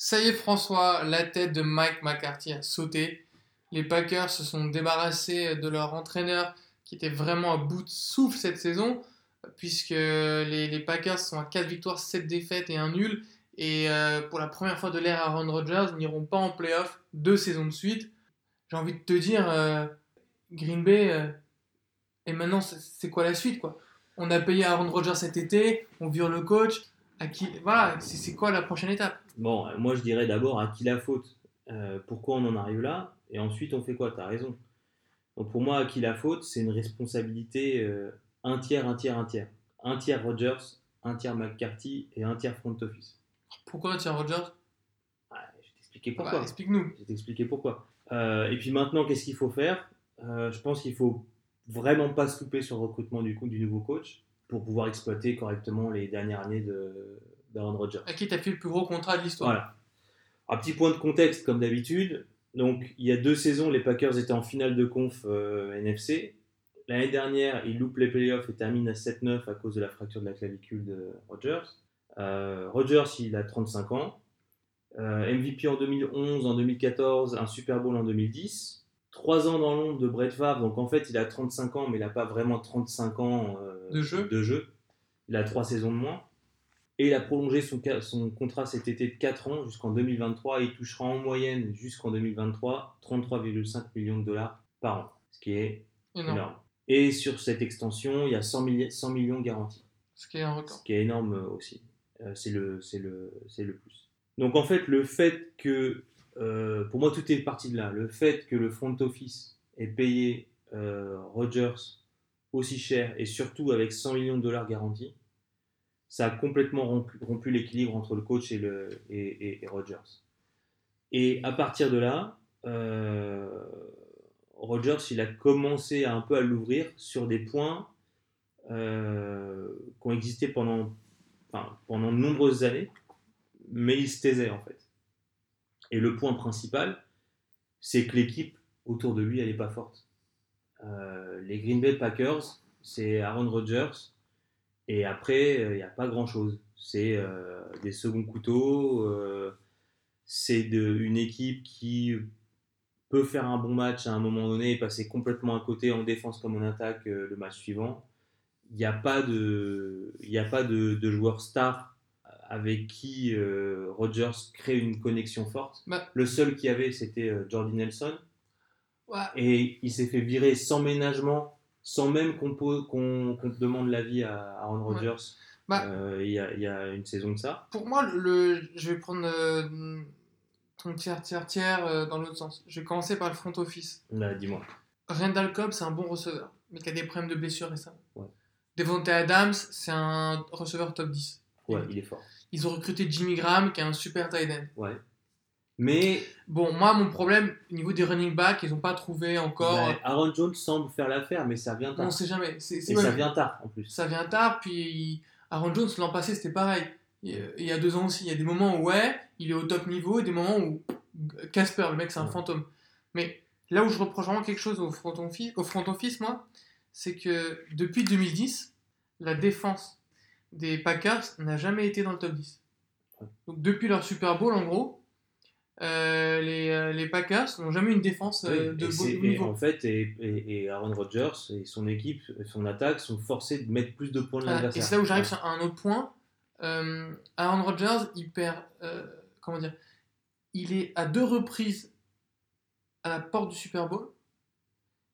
Ça y est, François, la tête de Mike McCarthy a sauté. Les Packers se sont débarrassés de leur entraîneur qui était vraiment à bout de souffle cette saison, puisque les, Packers sont à 4 victoires, 7 défaites et un nul. Et euh, pour la première fois de l'ère Aaron Rodgers, n'iront pas en playoff deux saisons de suite. J'ai envie de te dire, euh, Green Bay, euh, et maintenant, c'est c'est quoi la suite quoi? On a payé Aaron Rodgers cet été, on vire le coach. À qui, voilà, c'est quoi la prochaine étape? Bon, euh, moi je dirais d'abord à qui la faute? Euh, Pourquoi on en arrive là? Et ensuite on fait quoi? T'as raison. Donc pour moi, à qui la faute C'est une responsabilité euh, un tiers, un tiers, un tiers. Un tiers Rodgers, un tiers McCarthy et un tiers front office. Pourquoi tiens Rodgers? Ouais, je vais t'expliquer Bah, pourquoi. Explique-nous. Je vais t'expliquer pourquoi. Euh, et puis maintenant, qu'est-ce qu'il faut faire? Je pense qu'il faut vraiment pas se louper sur le recrutement du, coup, du nouveau coach pour pouvoir exploiter correctement les dernières années de- d'Aaron Rodgers. À qui t'as fait le plus gros contrat de l'histoire Voilà. Un petit point de contexte, comme d'habitude. Donc, il y a deux saisons, les Packers étaient en finale de conf euh, NFC. L'année dernière, ils loupent les playoffs et terminent à 7-9 à cause de la fracture de la clavicule de Rodgers. Euh, Rodgers, il a 35 ans. Euh, MVP en 2011, en 2014, un Super Bowl en 2010. Trois ans dans l'ombre de Brett Favre, donc en fait, il a 35 ans, mais il n'a pas vraiment 35 ans euh, De jeu. de jeu. Il a trois saisons de moins. Et il a prolongé son, contrat cet été de 4 ans jusqu'en 2023. Et il touchera en moyenne jusqu'en 2023 33,5 millions de dollars par an, ce qui est Énorme. énorme. Et sur cette extension, il y a 100, milli- 100 millions garantis, Ce qui est un record. ce qui est énorme euh, aussi. Euh, c'est le, c'est le, c'est le plus. Donc en fait, le fait que, euh, pour moi, tout est parti de là. Le fait que le front office ait payé euh, Rodgers aussi cher et surtout avec 100 millions de dollars garantis, ça a complètement rompu, l'équilibre entre le coach et, le, et, et- et à partir de là, euh, Rodgers, il a commencé un peu à l'ouvrir sur des points euh, qui ont existé pendant, enfin, pendant de nombreuses années, mais il se taisait en fait. Et le point principal, c'est que l'équipe autour de lui, elle n'est pas forte. Euh, les Green Bay Packers, c'est Aaron Rodgers, et après, il n'y a pas grand-chose. C'est euh, des seconds couteaux, euh, c'est une équipe qui peut faire un bon match à un moment donné et passer complètement à côté en défense comme en attaque euh, le match suivant. Il n'y a pas de, y a de joueur star avec qui euh, Rodgers crée une connexion forte. Bah. Le seul qu'il y avait, c'était euh, Jordy Nelson. Ouais. Et il s'est fait virer sans ménagement, sans même qu'on qu'on demande l'avis à Aaron Ouais. Rodgers. Bah. Euh, il y, a, il y a une saison de ça. Pour moi, le, je vais prendre euh, ton tiers, tiers, tiers euh, dans l'autre sens. Je vais commencer par le front office. Bah, Dis-moi. Randall Cobb, c'est un bon receveur, mais qui a des problèmes de blessure récemment. Ouais. Devontae Adams, c'est un receveur top 10. Ouais, il est fort. Ils ont recruté Jimmy Graham, qui est un super tight end. Ouais. Mais Bon, moi, mon problème, au niveau des running backs, ils n'ont pas trouvé encore. bah, Aaron Jones semble faire l'affaire, mais ça vient on tard. ne sait jamais. C'est- Et ça vient tard en plus. ça vient tard, puis Aaron Jones, l'an passé, c'était pareil. Il il y a deux ans aussi, il y a des moments où, ouais, il est au top niveau, et des moments où Casper, le mec, c'est un Ouais. fantôme. Mais là où je reproche vraiment quelque chose au front office, au front office moi, c'est que depuis 2010, la défense des Packers n'a jamais été dans le top 10. Ouais. Donc depuis leur Super Bowl, en gros, euh, les, euh, les Packers n'ont jamais eu une défense euh, de beau c'est- et niveau. en fait, et, et- et Aaron Rodgers et son équipe, son attaque sont forcés de mettre plus de points de Voilà, et l'adversaire. c'est là où j'arrive sur un autre point. Euh, Aaron Rodgers, il perd. comment dire Il est à deux reprises à la porte du Super Bowl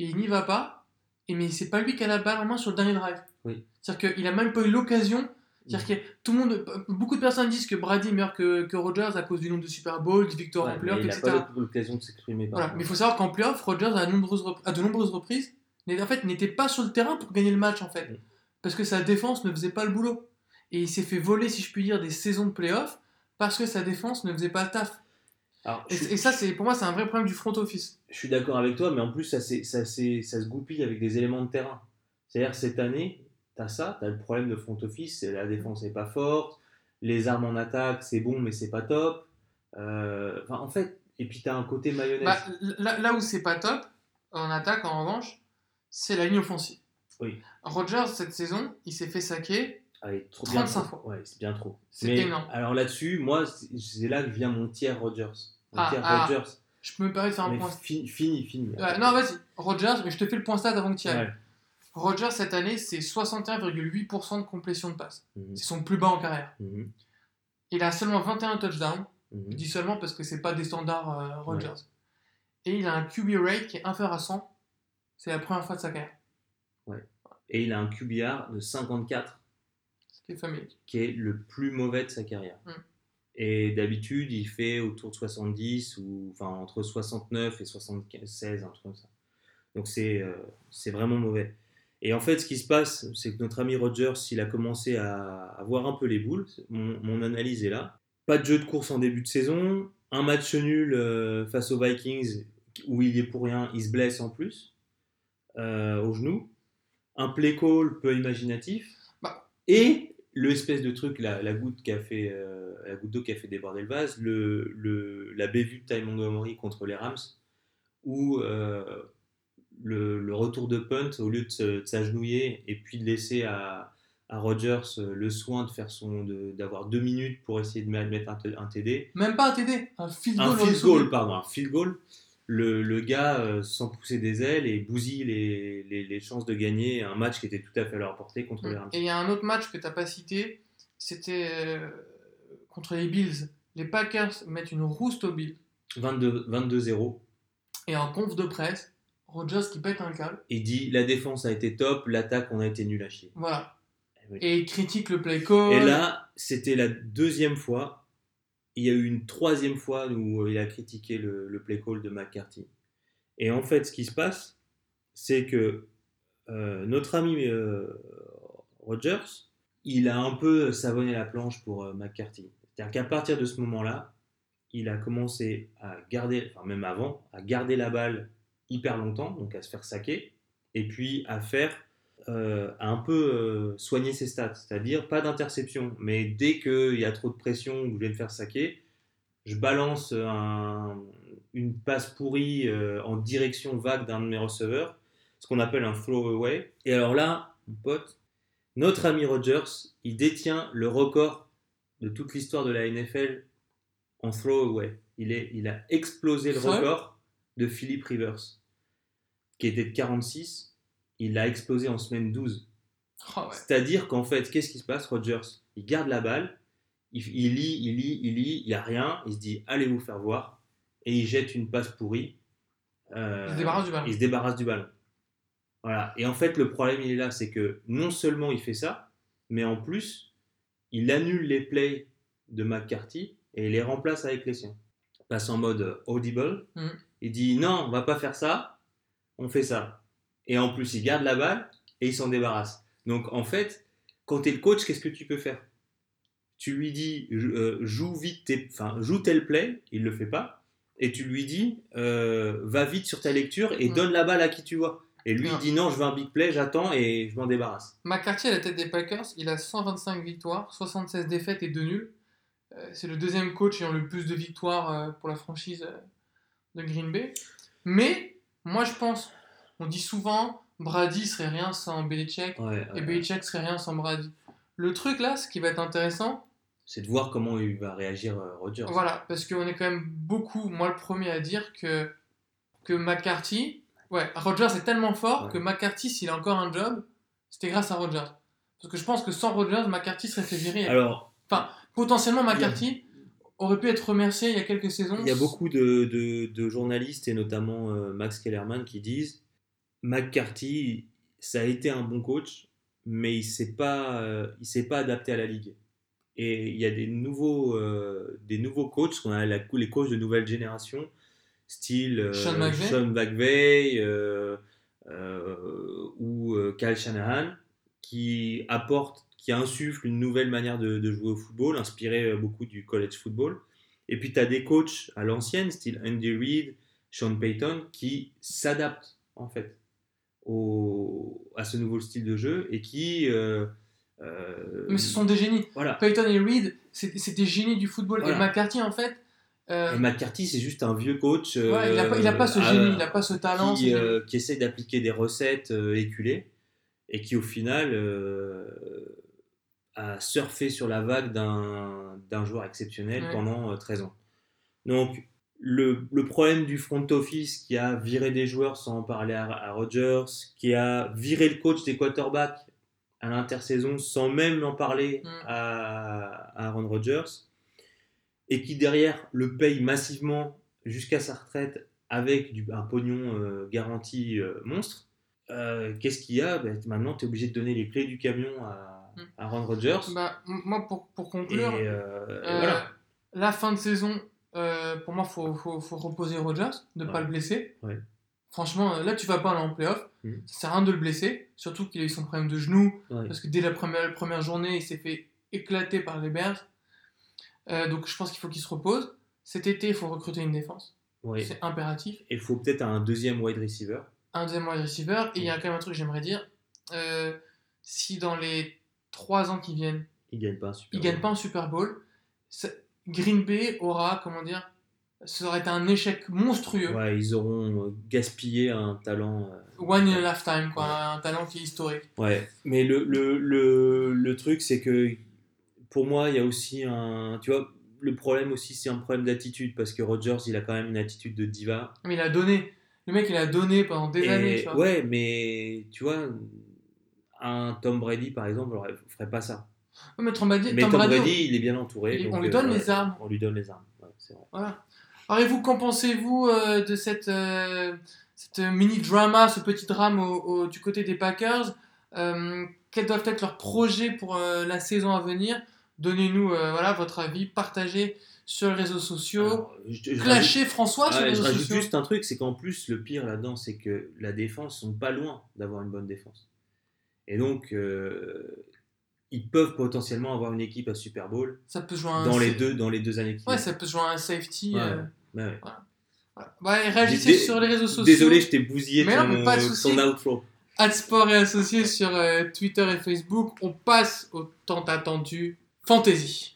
et il n'y va pas. Et mais c'est pas lui qui a la balle en main sur le dernier drive. Oui. C'est-à-dire qu'il a même pas eu l'occasion. C'est-à-dire que tout le monde, beaucoup de personnes disent que Brady meurt que, que Rodgers à cause du nombre de Super Bowls, de victoires Ouais, en playoff, il n'a etc. pas l'occasion de s'exprimer. Voilà, mais il faut savoir qu'en playoff, Rodgers à, de nombreuses rep- à de nombreuses reprises n'est- en fait, n'était pas sur le terrain pour gagner le match en fait. Mm. Parce que sa défense ne faisait pas le boulot. Et il s'est fait voler, si je puis dire, des saisons de playoff parce que sa défense ne faisait pas le taf. Alors, Et, ça, c'est pour moi, c'est un vrai problème du front office. je suis d'accord avec toi, mais en plus, ça, ça, ça se goupille avec des éléments de terrain. C'est-à-dire, cette année, tu as ça, tu as le problème de front office, la défense n'est pas forte, les armes en attaque, c'est bon, mais c'est pas top. Euh, enfin, en fait, et puis tu as un côté mayonnaise. Bah, là, là où c'est pas top, en attaque, en revanche, c'est la ligne offensive. Oui. Rodgers, cette saison, il s'est fait saquer Ah, il est trop bien 35 trop. fois. Ouais, c'est bien trop. C'est énorme. Alors là-dessus, moi, c'est là que vient mon tiers Rogers. Mon Ah, tiers ah. Je peux me permettre de faire un Mais point. fi- fini, fini. Ouais, non, vas-y. Rogers, mais je te fais le point stat avant que tu y ailles. Ouais. Rogers, cette année, c'est 61,8% de complétion de passe. Mhm, C'est son plus bas en carrière. mhm, Il a seulement 21 touchdowns. mhm. Je dis seulement parce que c'est pas des standards euh, Rogers. Et il a un QB rate qui est inférieur à 100. C'est la première fois de sa carrière. Et il a un QBR de 54, C'est familier. qui est le plus mauvais de sa carrière. Mm. Et d'habitude, il fait autour de 70, ou enfin entre 69 et 76, un truc comme ça. Donc c'est euh, c'est vraiment mauvais. Et en fait, ce qui se passe, c'est que notre ami Rogers, il a commencé à avoir un peu les boules. Mon, mon analyse est là. Pas de jeu de course en début de saison. Un match nul euh, face aux Vikings où il est pour rien, il se blesse en plus euh, au genou. Un play call peu imaginatif. Bah. Et le espèce de truc, la, la goutte qui a fait, euh, la goutte d'eau qui a fait déborder le vase, le, le, la bévue de Ty Montgomery contre les Rams, où euh, le, le retour de punt, au lieu de, s'agenouiller et puis de laisser à, à Rodgers euh, le soin de faire son, de- d'avoir deux minutes pour essayer de mettre un, TD, Même pas un TD, un field goal. un field goal, pardon, un field goal. Le, le gars, euh, sans pousser des ailes, et bousille les, les, les chances de gagner un match qui était tout à fait à leur portée contre les Rams. Et il y a un autre match que tu n'as pas cité, c'était euh, contre les Bills. Les Packers mettent une rouste aux Bills. 22 22-0. Et en conf de presse, Rogers qui pète un câble. Il dit la défense a été top, l'attaque on a été nul à chier. Voilà. Eh oui. Et il critique le play call. Et là, c'était la deuxième fois. Il y a eu une troisième fois où il a critiqué le, le play call de McCarthy. Et en fait, ce qui se passe, c'est que euh, notre ami euh, Rogers, il a un peu savonné la planche pour euh, McCarthy. C'est-à-dire qu'à partir de ce moment-là, il a commencé à garder, enfin même avant, à garder la balle hyper longtemps, donc à se faire saquer, et puis à faire euh, à un peu euh, soigner ses stats, c'est-à-dire pas d'interception, mais dès qu'il y a trop de pression ou que je vais me faire saquer, je balance un- une passe pourrie euh, en direction vague d'un de mes receveurs, ce qu'on appelle un throw away. Et alors là, mon pote, notre ami Rogers, il détient le record de toute l'histoire de la NFL en throw away. Il, est, il a explosé le record de Philip Rivers, qui était de 46. Il l'a explosé en semaine 12. Oh, ouais. C'est-à-dire qu'en fait, qu'est-ce qui se passe Rogers, il garde la balle, il, il lit, il lit, il lit, il n'y a rien, il se dit allez vous faire voir, et il jette une passe pourrie. Euh, Il se débarrasse du ballon. il se débarrasse du ballon. Voilà. Et en fait, le problème, il est là, c'est que non seulement il fait ça, mais en plus, il annule les plays de McCarthy et il les remplace avec les siens. Il passe en mode audible. Mhm. Il dit non, on va pas faire ça, on fait ça. Et en plus, il garde la balle et il s'en débarrasse. Donc en fait, quand tu es le coach, qu'est-ce que tu peux faire? Tu lui dis euh, joue vite, tes- enfin joue tel play, il le fait pas, et tu lui dis euh, va vite sur ta lecture et Mhm. donne la balle à qui tu vois. Et lui, il dit non, je veux un big play, j'attends et je m'en débarrasse. McCarthy à la tête des Packers, il a 125 victoires, 76 défaites et 2 nuls. Euh, c'est le deuxième coach ayant le plus de victoires pour la franchise de Green Bay. Mais moi je pense, on dit souvent Brady serait rien sans Belichick Ouais, et ouais. Belichick serait rien sans Brady. Le truc là, ce qui va être intéressant, C'est de voir comment il va réagir euh, Rodgers. Voilà, parce qu'on est quand même beaucoup, moi le premier à dire que, que McCarthy, ouais, Rodgers est tellement fort Ouais. que McCarthy, s'il a encore un job, c'était grâce à Rodgers. Parce que je pense que sans Rodgers, McCarthy serait fait virer. Alors, Potentiellement, McCarthy aurait pu être remercié il y a quelques saisons. il y a beaucoup de, de- de journalistes et notamment euh, Max Kellerman qui disent McCarthy, ça a été un bon coach, mais il s'est pas, euh, il s'est pas adapté à la ligue. Et il y a des nouveaux, euh, des nouveaux coachs, qu'on a la- les coachs de nouvelle génération, style euh, Sean McVay. Sean McVay, euh, ou Kyle Shanahan, qui apportent, qui insufflent une nouvelle manière de, de jouer au football, inspirée beaucoup du college football. Et puis tu as des coachs à l'ancienne, style Andy Reid, Sean Payton, qui s'adaptent en fait au, à ce nouveau style de jeu et qui. euh, euh, Mais ce sont des génies. Voilà. Peyton et Reed, c'est des génies du football. Voilà. Et McCarthy, en fait, euh, Et McCarthy, c'est juste un vieux coach. ouais, il n'a pas, il a pas ce génie, il n'a pas ce talent. qui, essaie d'appliquer des recettes éculées et qui au final a surfé sur la vague d'un d'un joueur exceptionnel Ouais. pendant euh, 13 ans. Donc, le, le problème du front office qui a viré des joueurs sans en parler à, à Rodgers, qui a viré le coach des quarterbacks à l'intersaison sans même en parler Mm. à, à Aaron Rodgers, et qui derrière le paye massivement jusqu'à sa retraite avec du, un pognon euh, garanti euh, monstre, euh, qu'est-ce qu'il y a? Ben, Maintenant, tu es obligé de donner les clés du camion à, Mm. à Aaron Rodgers. Bah, moi, pour, pour conclure, voilà. la fin de saison, euh, pour moi, il faut, faut, faut reposer Rodgers, ne pas le blesser. Ouais. Franchement, euh, là, tu vas pas aller en playoff. Mhm. Ça sert à rien de le blesser, surtout qu'il a eu son problème de genou, Ouais. parce que dès la première, première journée, il s'est fait éclater par les Bears. Euh, donc, je pense qu'il faut qu'il se repose. Cet été, il faut recruter une défense. C'est impératif. Il faut peut-être un deuxième wide receiver. Un deuxième wide receiver. Et il y a quand même un truc que j'aimerais dire. Euh, si dans les 3 ans qui viennent, Il gagne pas un super Bowl. pas un Super Bowl, ça- Green Bay aura, comment dire, ça aurait été un échec monstrueux. Ouais, ils auront euh, gaspillé un talent. euh, One in a lifetime, quoi, un talent qui est historique. Ouais, mais le, le, le, le truc, c'est que pour moi, il y a aussi un. Tu vois, le problème aussi, c'est un problème d'attitude parce que Rodgers, il a quand même une attitude de diva. Mais il a donné. Le mec, il a donné pendant des Et- années, tu vois. ouais, mais tu vois, un Tom Brady, par exemple, aurait- ferait pas ça. Mais Tom Brady, Mais Tom Tom Brady, Brady, il est bien entouré. il- on lui euh, donne ouais, les armes. On lui donne les armes. Ouais, c'est vrai. Voilà. Alors, et vous, qu'en pensez-vous euh, de cette, euh, cette mini-drama, ce petit drame au- au- du côté des Packers Euh, Quels doivent être leurs projets pour euh, la saison à venir? Donnez-nous euh, voilà, votre avis, partagez sur les réseaux sociaux. Alors, je- je Clashez François sur Ouais, les je réseaux rajoute sociaux. juste un truc, c'est qu'en plus, le pire là-dedans, c'est que la défense sont pas loin d'avoir une bonne défense. Et donc, euh, ils peuvent potentiellement avoir une équipe à Super Bowl Ça peut jouer un dans les deux, dans les deux années qui Ouais, ça peut jouer un safety. Ouais, euh, Ouais, voilà. Et réagissez sur les réseaux sociaux. Désolé, je t'ai bousillé Mais ton, non, mais pas de souci. ton outro. Adsport et associés sur euh, Twitter et Facebook. On passe au tant attendu Fantasy.